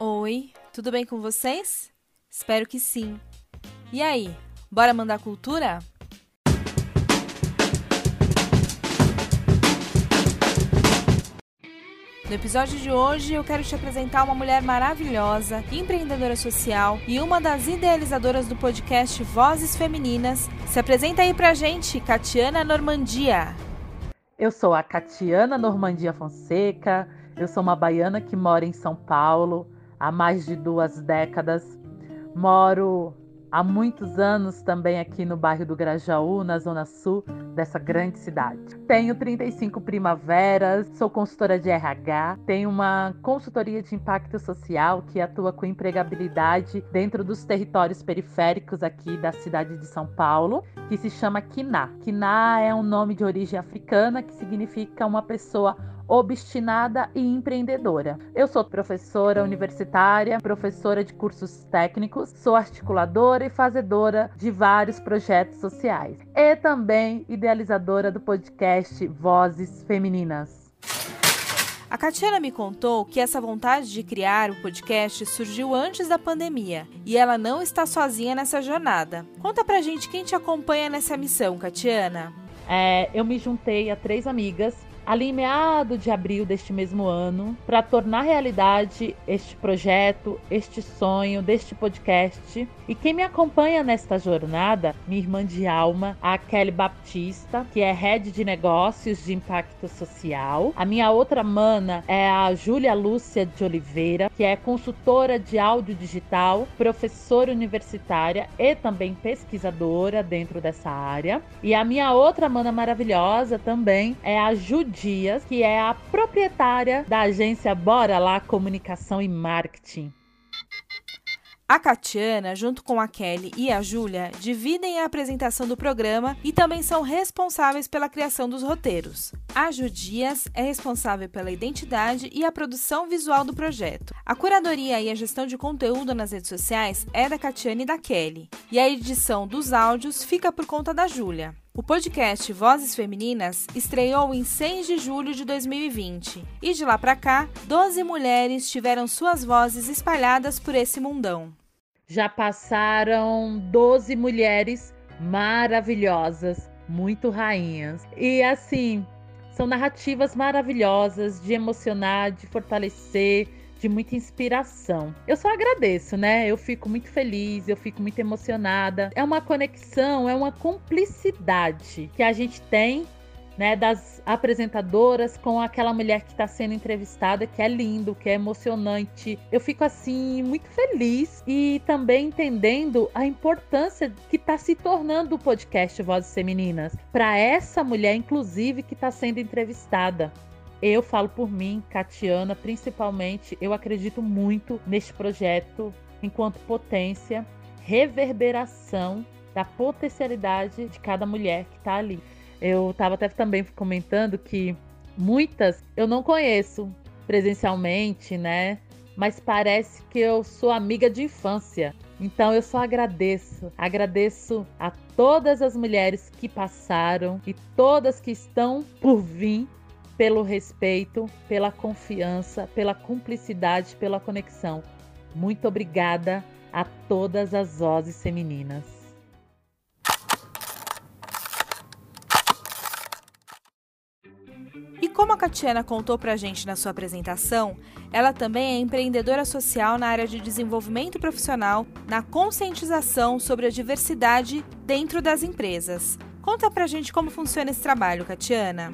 Oi, tudo bem com vocês? Espero que sim. E aí, bora mandar cultura? No episódio de hoje, eu quero te apresentar uma mulher maravilhosa, empreendedora social e uma das idealizadoras do podcast Vozes Femininas. Se apresenta aí pra gente, Catiana Normandia. Eu sou a Catiana Normandia Fonseca, eu sou uma baiana que mora em São Paulo há mais de duas décadas. Moro há muitos anos também aqui no bairro do Grajaú, na zona sul dessa grande cidade. Tenho 35 primaveras, sou consultora de RH, tenho uma consultoria de impacto social que atua com empregabilidade dentro dos territórios periféricos aqui da cidade de São Paulo, que se chama Kiná. Kiná é um nome de origem africana que significa uma pessoa obstinada e empreendedora. Eu sou professora universitária, professora de cursos técnicos, sou articuladora e fazedora de vários projetos sociais e também idealizadora do podcast Vozes Femininas. A Catiana me contou que essa vontade de criar o podcast surgiu antes da pandemia e ela não está sozinha nessa jornada. Conta pra gente quem te acompanha nessa missão, Catiana. É, eu me juntei a três amigas ali em meado de abril deste mesmo ano, para tornar realidade este projeto, este sonho deste podcast. E quem me acompanha nesta jornada, minha irmã de alma, a Kelly Baptista, que é head de negócios de impacto social. A minha outra mana é a Júlia Lúcia de Oliveira, que é consultora de áudio digital, professora universitária e também pesquisadora dentro dessa área. E a minha outra mana maravilhosa também é a Judy Dias, que é a proprietária da agência Bora Lá Comunicação e Marketing. A Catiana, junto com a Kelly e a Júlia, dividem a apresentação do programa e também são responsáveis pela criação dos roteiros. A Ju Dias é responsável pela identidade e a produção visual do projeto. A curadoria e a gestão de conteúdo nas redes sociais é da Catiana e da Kelly. E a edição dos áudios fica por conta da Júlia. O podcast Vozes Femininas estreou em 6 de julho de 2020 e de lá para cá, 12 mulheres tiveram suas vozes espalhadas por esse mundão. Já passaram 12 mulheres maravilhosas, muito rainhas. E assim, são narrativas maravilhosas de emocionar, de fortalecer, de muita inspiração. Eu só agradeço, né? Eu fico muito feliz, eu fico muito emocionada. É uma conexão, é uma cumplicidade que a gente tem né, das apresentadoras com aquela mulher que está sendo entrevistada, que é lindo, que é emocionante. Eu fico assim muito feliz e também entendendo a importância que está se tornando o podcast Vozes Femininas para essa mulher, inclusive, que está sendo entrevistada. Eu falo por mim, Catiana, principalmente, eu acredito muito neste projeto enquanto potência, reverberação da potencialidade de cada mulher que está ali. Eu estava até também comentando que muitas eu não conheço presencialmente, né? Mas parece que eu sou amiga de infância. Então eu só agradeço, agradeço a todas as mulheres que passaram e todas que estão por vir pelo respeito, pela confiança, pela cumplicidade, pela conexão. Muito obrigada a todas as vozes femininas. E como a Catiana contou pra gente na sua apresentação, ela também é empreendedora social na área de desenvolvimento profissional, na conscientização sobre a diversidade dentro das empresas. Conta pra gente como funciona esse trabalho, Catiana.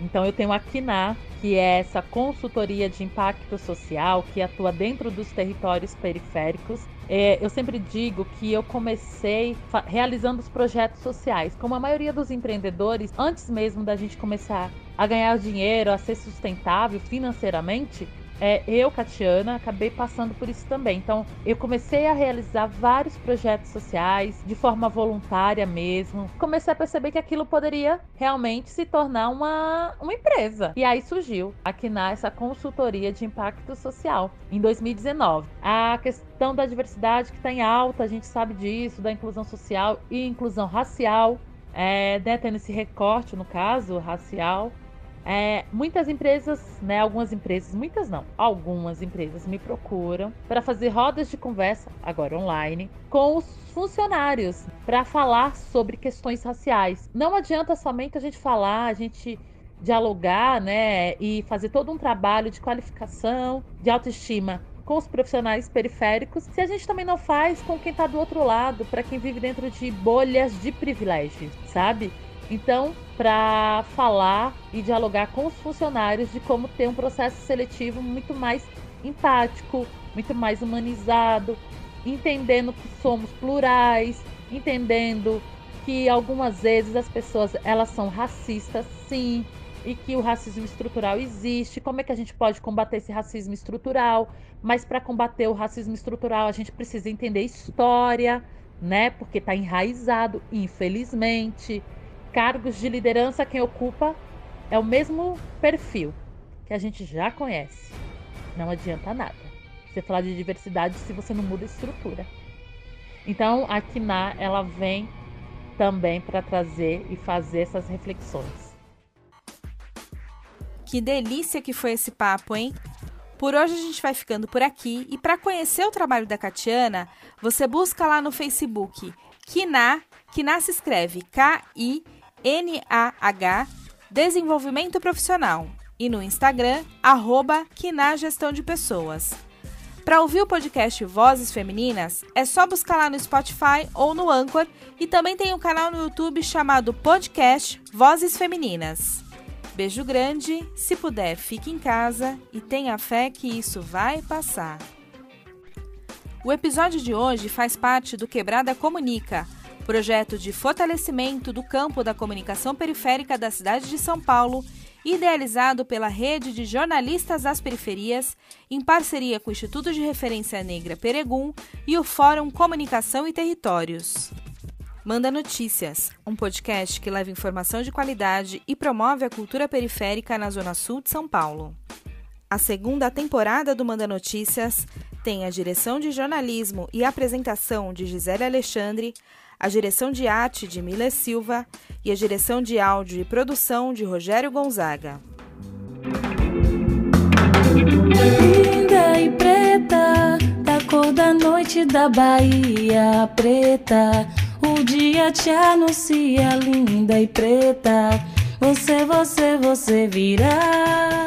Então eu tenho a Kiná, que é essa consultoria de impacto social que atua dentro dos territórios periféricos. É, eu sempre digo que eu comecei realizando os projetos sociais. Como a maioria dos empreendedores, antes mesmo da gente começar a ganhar dinheiro, a ser sustentável financeiramente, é, eu, Catiana, acabei passando por isso também. Então, eu comecei a realizar vários projetos sociais de forma voluntária mesmo. Comecei a perceber que aquilo poderia realmente se tornar uma, uma empresa. E aí surgiu aqui na essa consultoria de impacto social em 2019. A questão da diversidade que está em alta, a gente sabe disso, da inclusão social e inclusão racial, é, né, tendo esse recorte, no caso, racial É, muitas empresas, né, algumas empresas, muitas não, algumas empresas me procuram para fazer rodas de conversa, agora online, com os funcionários para falar sobre questões raciais. Não adianta somente a gente falar, a gente dialogar, né, e fazer todo um trabalho de qualificação, de autoestima com os profissionais periféricos, se a gente também não faz com quem está do outro lado, para quem vive dentro de bolhas de privilégios, sabe? Então, para falar e dialogar com os funcionários de como ter um processo seletivo muito mais empático, muito mais humanizado, entendendo que somos plurais, entendendo que algumas vezes as pessoas elas são racistas, sim, e que o racismo estrutural existe. Como é que a gente pode combater esse racismo estrutural? Mas para combater o racismo estrutural, a gente precisa entender história, né? Porque está enraizado, infelizmente. Cargos de liderança, quem ocupa é o mesmo perfil que a gente já conhece. Não adianta nada. Você falar de diversidade se você não muda a estrutura. Então, a KINA, ela vem também para trazer e fazer essas reflexões. Que delícia que foi esse papo, hein? Por hoje a gente vai ficando por aqui e para conhecer o trabalho da Catiana, você busca lá no Facebook Kina, Kina se escreve K I NAH Desenvolvimento Profissional e no Instagram, arroba Gestão de Pessoas. Para ouvir o podcast Vozes Femininas, é só buscar lá no Spotify ou no Anchor e também tem um canal no YouTube chamado Podcast Vozes Femininas. Beijo grande, se puder, fique em casa e tenha fé que isso vai passar. O episódio de hoje faz parte do Quebrada Comunica, projeto de fortalecimento do campo da comunicação periférica da cidade de São Paulo, idealizado pela Rede de Jornalistas das Periferias, em parceria com o Instituto de Referência Negra Peregum e o Fórum Comunicação e Territórios. Manda Notícias, um podcast que leva informação de qualidade e promove a cultura periférica na Zona Sul de São Paulo. A segunda temporada do Manda Notícias tem a direção de jornalismo e apresentação de Gisele Alexandre, a direção de arte de Mila Silva e a direção de áudio e produção de Rogério Gonzaga. Linda e preta, da cor da noite da Bahia preta. O dia te anuncia, linda e preta. Você, você, você virá.